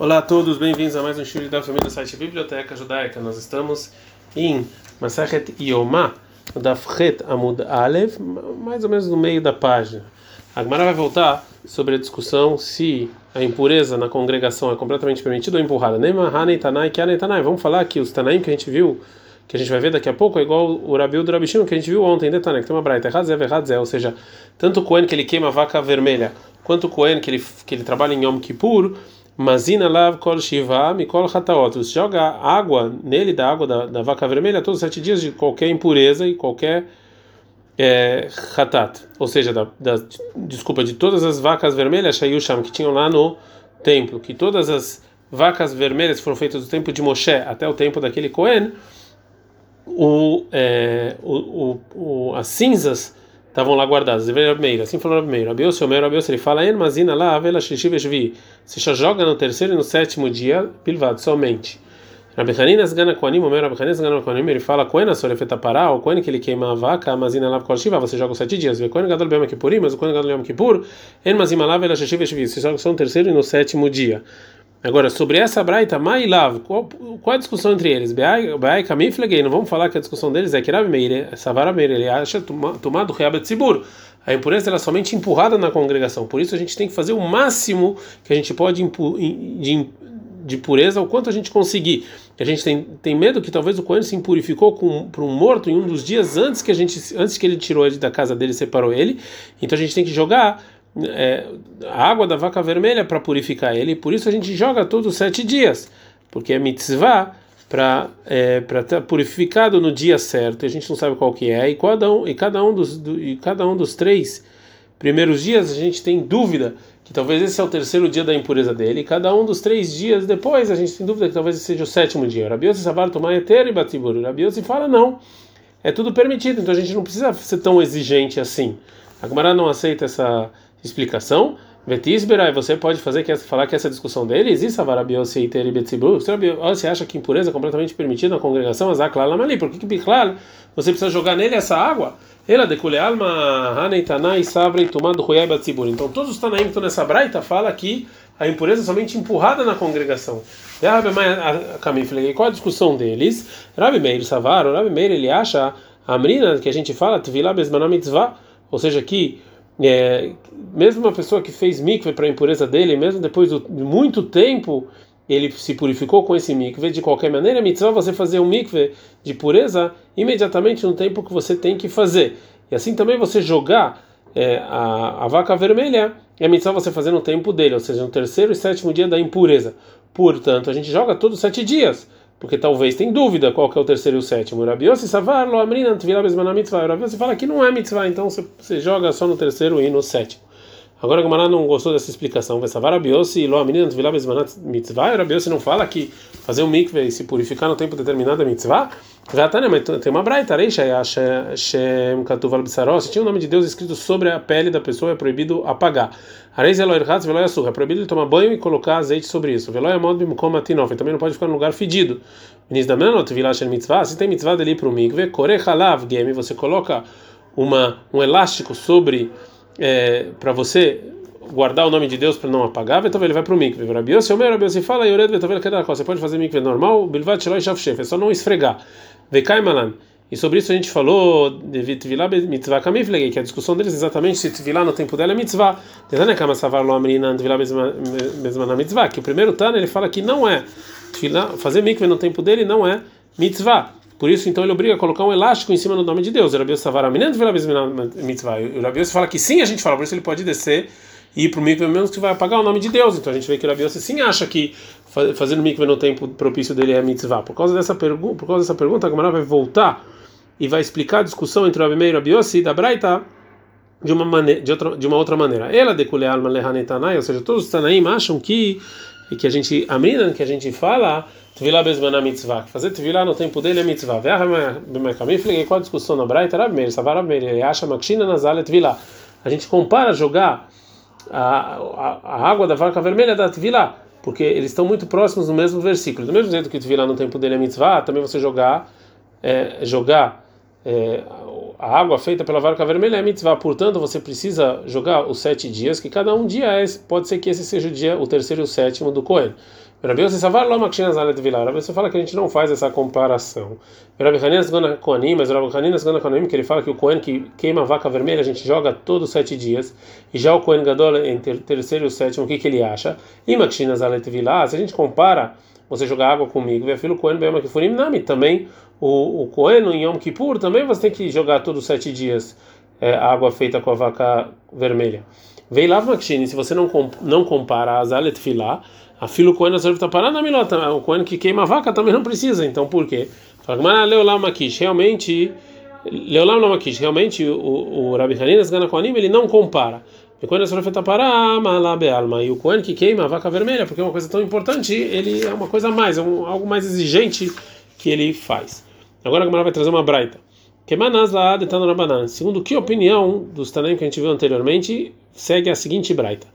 Olá a todos, bem-vindos a mais um show da família do site Biblioteca Judaica. Nós estamos em Masachet Yomá, da Fret Amud Alev, mais ou menos no meio da página. A Gemara vai voltar sobre a discussão se a impureza na congregação é completamente permitida ou empurrada. Vamos falar que os Tanaim que a gente viu, que a gente vai ver daqui a pouco, é igual o Rabiu do Rabishim que a gente viu ontem, Detanai, que tem uma braita, ou seja, tanto o Cohen que ele queima a vaca vermelha, quanto o Cohen que ele, que ele trabalha em Yom Kippur, Mazina lav kol shiva mikol hataot. Você joga água nele, da água da, da, vaca vermelha, todos os sete dias de qualquer impureza e qualquer é, hatat. Ou seja, da, da, desculpa, de todas as vacas vermelhas, shayusham, que tinham lá no templo, que todas as vacas vermelhas foram feitas do tempo de Moshe até o tempo daquele Cohen, o, é, o, o, as cinzas estavam lá guardadas. Assim falou Rabi Meir. Rabiose, o meu Rabiose, ele fala, En mazina lá, avela shishi veshvi. Você já joga no terceiro e no sétimo dia, pilvado, somente. Rabi Hanina Sgana Koanim, o meu Rabi Hanina Sgana Koanim, ele fala, Koena sorefeta pará, o Koen que ele queima a vaca, mazina lá, kol shiva, você joga os sete dias. Vê Koen gadol bema kippurim, mas o Koen gadol bema kippur, En mazima lá, avela shishi veshvi. Você joga só no terceiro e no sétimo dia. Agora, sobre essa braita, Mailav, qual, qual a discussão entre eles? Beai Kamiflegei, não vamos falar que a discussão deles é que Rabi Meir, Savara Meir, ele acha tomado Reabet Tzibur. A impureza é somente empurrada na congregação. Por isso a gente tem que fazer o máximo que a gente pode de, de pureza, o quanto a gente conseguir. A gente tem, tem medo que talvez o Cohen se impurificou para um morto em um dos dias antes que a gente antes que ele tirou ele da casa dele, separou ele. Então a gente tem que jogar é, a água da vaca vermelha para purificar ele, por isso a gente joga todos os sete dias, porque é mitzvah para é, para estar purificado no dia certo. A gente não sabe qual que é e cada um e cada um dos do, e cada um dos três primeiros dias a gente tem dúvida que talvez esse é o terceiro dia da impureza dele. E cada um dos três dias depois a gente tem dúvida que talvez esse seja o sétimo dia. Rabiose sabar tomar eter e batibur. Rabiose fala não, é tudo permitido. Então a gente não precisa ser tão exigente assim. A Gemara não aceita essa explicação. Vetisberai, você pode fazer que falar que essa discussão dele existe avarabiose e. Você acha que impureza é completamente permitida na congregação? Azaklar lamali. Por que que você precisa jogar nele essa água? Ela decule alma haneitanai sabre tomado huyai batzibur. Então todos os tanaim que estão nessa braita fala que a impureza é somente empurrada na congregação. Qual a discussão deles? Rabi Meir Savar, o Rabi Meir ele acha a menina que a gente fala, Tvilá Besmanam Mitzvah, ou seja, que é, mesmo uma pessoa que fez mikve para a impureza dele, mesmo depois de muito tempo ele se purificou com esse mikve, de qualquer maneira, é mitzvah você fazer um mikve de pureza imediatamente no tempo que você tem que fazer. E assim também você jogar é, a, a vaca vermelha, é mitzvah você fazer no tempo dele, ou seja, no terceiro e sétimo dia da impureza. Portanto, a gente joga todos os sete dias porque talvez tem dúvida qual que é o terceiro e o sétimo. Rabiose savar lo amrina tvila besmana mitzvah. Rabiose fala que não é mitzvah, então você joga só no terceiro e no sétimo. Agora o Gamara não gostou dessa explicação. Vai savar Rabiose lo amrina tvila besmana mitzvah. Rabiose não fala que fazer um mikve e se purificar no tempo determinado é mitzvah? Já tá, né? Mas tem uma braita, Shem Katuval Bissaros. Se tinha o nome de Deus escrito sobre a pele da pessoa, é proibido apagar. Areis Eloy Hatz, Veloy Assurra. É proibido tomar banho e colocar azeite sobre isso. Veloy Amod Bimkom Atinov. Também não pode ficar num lugar fedido. Minis da Menot, Vilasher Mitzvah. Se tem mitzvah o mikve, Kore Halav Gemi, você coloca uma, um elástico sobre. É, para você guardar o nome de Deus para não apagar, então ele vai para o mikve. Rabiose, o meu Rabiose fala, Yored Vetovel Kedakó. Você pode fazer mikve normal, Bilvat Sheloi Shavshef. É só não esfregar. Vekai Malan. E sobre isso a gente falou de Tvilá mitzvah kamiflegi, que a discussão deles é exatamente se Tvilá no tempo dela é mitzvah. Tentando kama savar lo amrina Tvilá mesma mitzvah, que o primeiro Tana ele fala que não é fazer mikve no tempo dele não é mitzvah. Por isso, então, ele obriga a colocar um elástico em cima do nome de Deus. O Rabios Savar Aminan Tvilá mitzvah. O Rabios fala que sim, a gente fala, por isso ele pode descer e ir para o mikve mesmo que vai apagar o nome de Deus. Então a gente vê que o Rabios sim acha que fazendo mikve no tempo propício dele é mitzvah. Por causa dessa, pergu por causa dessa pergunta, a Gamara vai voltar e vai explicar a discussão entre o Rabi e o Rabi da Braita de uma maneira, de outra, de uma outra maneira. Ela decule alma lehanetanai, ou seja, todos os tanaim acham que que a gente amina, que a gente fala Tvilá bezmaná mitzvah. Fazer tvilá no tempo dele é mitzvah. Veja bem, falei qual a discussão na Braita? Rabi Meir, Savar Rabi Meir, acha makshina nazale tvilá. A gente compara jogar a, a, a água da vaca vermelha da tvilá, porque eles estão muito próximos no mesmo versículo. Do mesmo jeito que tvilá no tempo dele é mitzvah, também você jogar é, jogar é, a água feita pela vaca vermelha é mitzvah, portanto você precisa jogar os sete dias, que cada um dia é, pode ser que esse seja o dia, o terceiro e o sétimo do Cohen. Rabi Yossi Savar Loma Kshinas Alet Vilar. Rabi Yossi fala que a gente não faz essa comparação. Rabi Hanina Segunda Koanim, mas Rabi Hanina Segunda Koanim, que ele fala que o Kohen que queima a vaca vermelha, a gente joga todos os sete dias. E já o Kohen Gadol, o terceiro e sétimo, o que, que ele acha? Ima Kshinas Alet Vilar, se a gente compara você jogar água comigo, e filho Kohen Bema Kifurim Nami, também o, o Kohen em Yom Kippur, também você tem que jogar todos os sete dias é, água feita com a vaca vermelha. Vei lá Makshini, se você não, não compara a Zalet Filá, a filo Kohen está parado na milota, o Kohen que queima a vaca também não precisa, então por quê? Fala, mas Leolam Makish, realmente, Leolam Makish, realmente o, o Rabi Haninas Gana Kohanim, ele não compara. E quando a para alma e o Kohen que queima a vaca vermelha, porque é uma coisa tão importante, ele é uma coisa a mais, é um, algo mais exigente que ele faz. Agora a Gamara vai trazer uma braita. Que manas lá detando na banana. Segundo que opinião dos Tanaim que a gente viu anteriormente, segue a seguinte braita.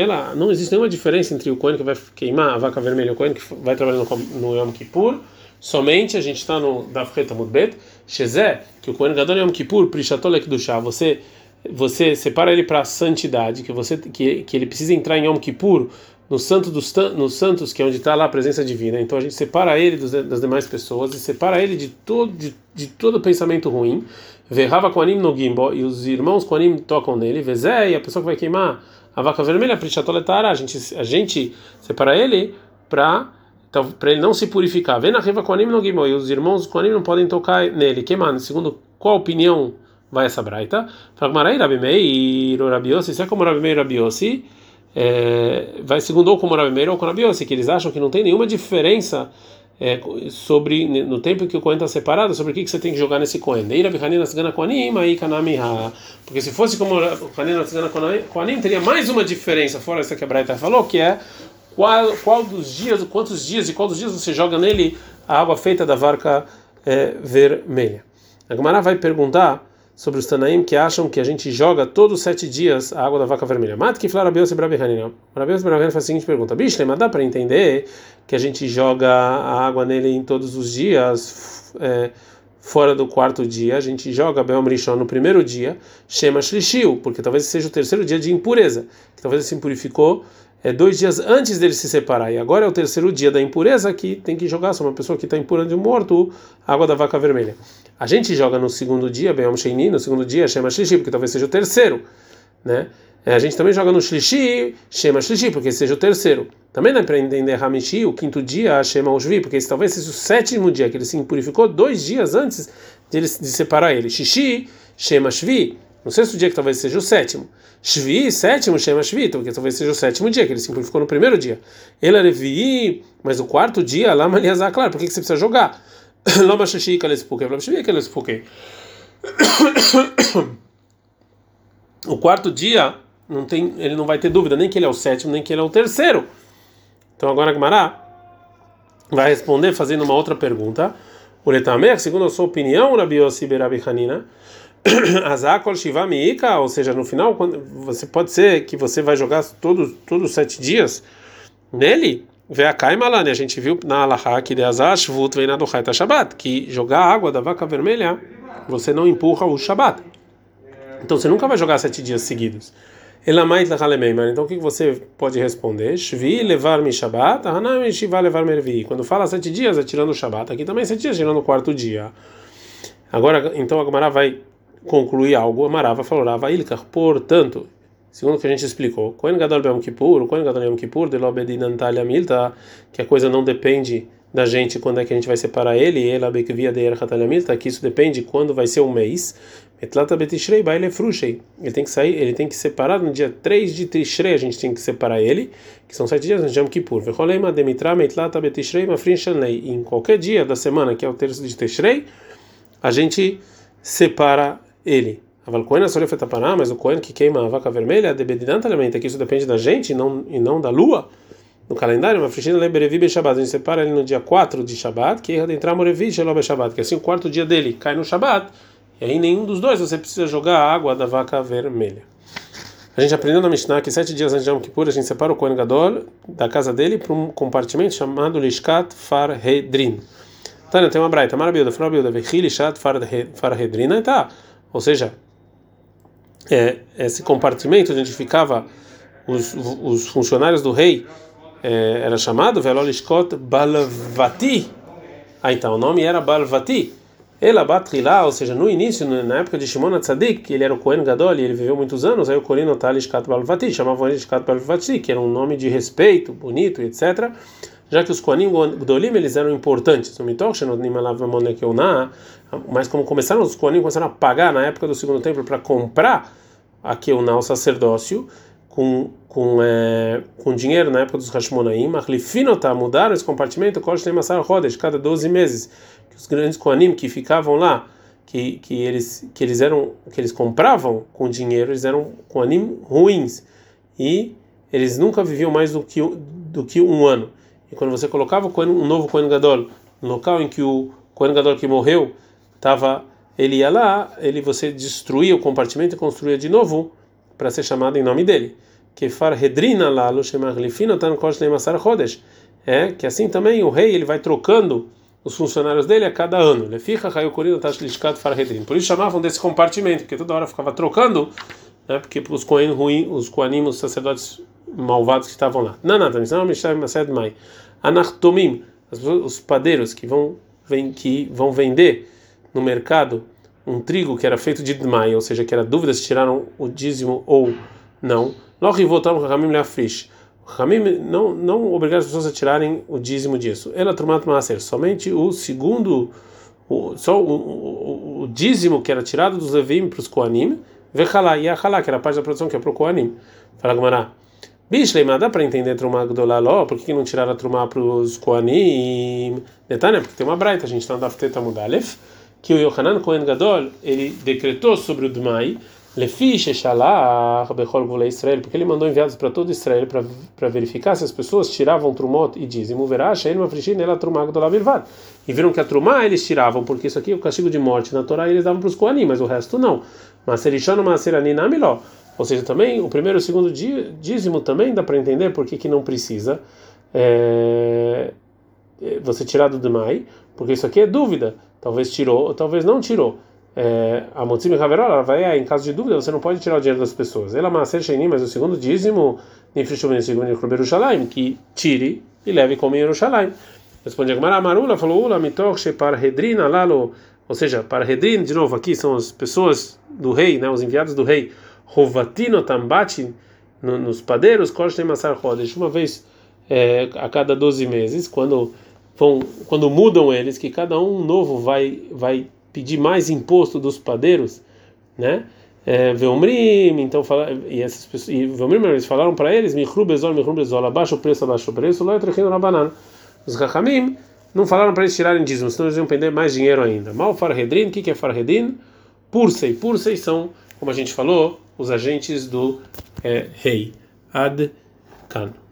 Ela não existe nenhuma diferença entre o Kohen que vai queimar a vaca vermelha e o Kohen que vai trabalhar no, Yom Kippur. Somente a gente está no Dafreta Mudbet, Shezé, que o Kohen Gadol Yom Kippur, Prishatolek do chá, você você separa ele para a santidade, que você que, que ele precisa entrar em Yom Kippur no santo dos no santos que é onde está lá a presença divina então a gente separa ele dos, das demais pessoas e separa ele de todo de, de todo pensamento ruim verrava com anim no gimbo e os irmãos com anim tocam nele vezé e a pessoa que vai queimar a vaca vermelha a gente a gente separa ele para então, para ele não se purificar. Vem na riva com anim no gimbo e os irmãos com anim não podem tocar nele queimar. Segundo qual opinião vai essa braita? Fala Marai Rabi Meir Rabiosi se é como Rabi Meir Rabiosi é, vai segundo ou como Rabi Meir ou com Rabi Yossi, que eles acham que não tem nenhuma diferença é, sobre no tempo que o Cohen está separado, sobre o que, que você tem que jogar nesse Cohen. Porque se fosse como o Koanim, teria mais uma diferença, fora essa que a Braita falou, que é qual, qual dos dias, quantos dias e qual dos dias você joga nele a água feita da varca é, vermelha. A Gemara vai perguntar sobre os Tanaim que acham que a gente joga todos os sete dias a água da vaca vermelha. Mat que fala Rabiose Brabihanina. Rabiose Brabihanina faz a seguinte pergunta: Bicho, mas dá para entender que a gente joga a água nele em todos os dias, é, fora do quarto dia, a gente joga Rishon no primeiro dia, Shema Shlishiu, porque talvez seja o terceiro dia de impureza, que talvez ele se impurificou é dois dias antes dele se separar. E agora é o terceiro dia da impureza que tem que jogar. Se uma pessoa que está impura de morto, água da vaca vermelha. A gente joga no segundo dia, Beom Sheini, no segundo dia, Shema Shlishi, porque talvez seja o terceiro. Né? É, a gente também joga no Shlishi, Shema Shlishi, porque seja o terceiro. Também dá para entender Hamishi, o quinto dia, Shema Ushvi, porque esse talvez seja o sétimo dia, que ele se impurificou dois dias antes de, ele, de separar ele. Shishi, Shema Shvi, no sexto dia, que talvez seja o sétimo. Shvi, sétimo, Shema Shvi, então, que talvez seja o sétimo dia, que ele simplificou no primeiro dia. Ele Levi, mas o quarto dia, lá Maliazar, claro, por que, que você precisa jogar? Lama Shashi, Kalespuke, Lama Shashi, Kalespuke. O quarto dia, não tem, ele não vai ter dúvida, nem que ele é o sétimo, nem que ele é o terceiro. Então agora Gmará vai responder fazendo uma outra pergunta. O Letamer, segundo a sua opinião, Rabi Yossi Berabi Hanina, Azakol Shiva Miika, ou seja, no final, quando, você pode ser que você vai jogar todos todos os sete dias nele. Vê a Kaimalane, né? a gente viu na Alaha que de Azash Vut vem na do Haita Shabbat, que jogar água da vaca vermelha, você não empurra o Shabbat. Então você nunca vai jogar sete dias seguidos. Elamait Lachalemeimar. Então o que você pode responder? Shvi levar mi Shabbat, Hanami Shiva levar mervi. Quando fala sete dias, é tirando o Shabbat. Aqui também sete dias, tirando o quarto dia. Agora, então a Gamara vai concluir algo, Amarava falava Ilkar, portanto, segundo o que a gente explicou, Kohen Gadol Yom Kippur, Kohen Gadol Yom Kippur, de Lobedinantalia Milta, que a coisa não depende da gente quando é que a gente vai separar ele, ela bekvia de Erhatalia Milta, que isso depende quando vai ser um mês, Metlata Betishrei Baile Frushei, ele tem que sair, ele tem que separar no dia 3 de Tishrei, a gente tem que separar ele, que são sete dias de Yom Kippur, Vecholeima Demitra Metlata Betishrei Mafrin Shanlei, em qualquer dia da semana, que é o terço de Tishrei, a gente separa ele. Aval Cohen é mas o Cohen que queima a vaca vermelha, de bedinanta alimenta, que isso depende da gente e não, e não da lua. No calendário, uma frichina leberevi be Shabbat. A gente separa ele no dia 4 de Shabbat, que é entrar morevi shelobe Shabbat, que assim o quarto dia dele cai no Shabbat, e aí nenhum dos dois você precisa jogar a água da vaca vermelha. A gente aprendeu na Mishnah que sete dias antes de Yom Kippur a gente separa o Kohen Gadol da casa dele para um compartimento chamado Lishkat Farhedrin. Tânia, tem uma braita, marabilha, farabilda, Vechilishat Farhedrin, tá. Ou seja, é, esse compartimento onde ficava os, os funcionários do rei é, era chamado Velolishkot Balvati. Ah, então o nome era Balvati. Ela Batrilá, ou seja, no início, na época de Shimon Tzadik, que ele era o Kohen Gadol e ele viveu muitos anos, aí o Corino Talishkat Balvati, chamavam ele de Shkat Balvati, que era um nome de respeito, bonito, etc. Já que os Kohanim Gdolim eles eram importantes, mas como começaram os Kohanim começaram a pagar na época do segundo templo para comprar a Keuná, o sacerdócio, com com é, com dinheiro na época dos Hashmonaim, Achlifinotá, mudaram esse compartimento, Kosh Massar Rodesh, cada 12 meses, que os grandes Koanim que ficavam lá, que, que eles que eles eram que eles compravam com dinheiro, eles eram Koanim ruins e eles nunca viviam mais do que do que um ano. E quando você colocava um novo Kohen Gadol no local em que o Kohen Gadol que morreu estava ele ia lá, ele você destruía o compartimento e construía de novo para ser chamado em nome dele. Que farhedrina lá lo shemaglifino tan kosh lemasar chodesh. É que assim também o rei ele vai trocando os funcionários dele a cada ano. Por isso chamavam desse compartimento, porque toda hora ficava trocando, né? Porque os coen ruins, os coanim, os sacerdotes malvados que estavam lá. Não, não, mai. Anachtomim, os padeiros que vão vem que vão vender no mercado um trigo que era feito de dmai, ou seja, que era dúvida se tiraram o dízimo ou não. Logo voltamos com Ramim Leafrish. Ramim não não obrigar as pessoas a tirarem o dízimo disso. Ela trumat maaser, somente o segundo o, só o, o, o, dízimo que era tirado dos levim para os koanim, vechalá e achalá, que era a parte da produção que é para o koanim. Fala Gamará. Bishleima, dá para entender Trumá Gdolaló, por que não tiraram a Trumá para os Koanim? Detalhe, porque tem uma braita, a gente está no Dafteta Mudalef que o Yohanan Kohen Gadol ele decretou sobre o Dmai Lefi Sheshalach Bechol Gvulei Israel, porque ele mandou enviados para todo Israel para verificar se as pessoas tiravam Trumot e dízimo. Verá, Shein Mafrishin ela Trumá Gdolah Bilvad. E viram que a Trumá eles tiravam, porque isso aqui é o castigo de morte na Torá eles davam para os Koanim, mas o resto não. Mas Serishon Maserani Namiló. Ou seja, também o primeiro e o segundo dízimo também dá para entender por que, que não precisa é, você tirar do Dmai, porque isso aqui é dúvida talvez tirou, ou talvez não tirou. É, a Motzim Haverola vai é, em caso de dúvida, você não pode tirar o dinheiro das pessoas. Ela Maser Sheini, mas o segundo dízimo, Nifrishum segundo Yerushalayim, que tire e leve como Yerushalayim. Responde Agmará Marula, falou Ula Mitoch Shepar Redrina Lalo, ou seja, para Redrin, de novo, aqui são as pessoas do rei, né, os enviados do rei, Rovatino Tambati, no, nos padeiros, Kosh Massar Rodesh, uma vez é, a cada 12 meses, quando vão, quando mudam eles, que cada um novo vai vai pedir mais imposto dos padeiros, né? É, então fala, e essas pessoas, e eles falaram para eles, Mihru Bezol, abaixo o preço, abaixo o preço, lá eu na banana. Os Rahamim não falaram para eles tirarem dízimo, senão eles iam perder mais dinheiro ainda. Mal Farhedrin, o que, que é Farhedrin? Pursei, Pursei são, como a gente falou, os agentes do é, rei. Ad Kan.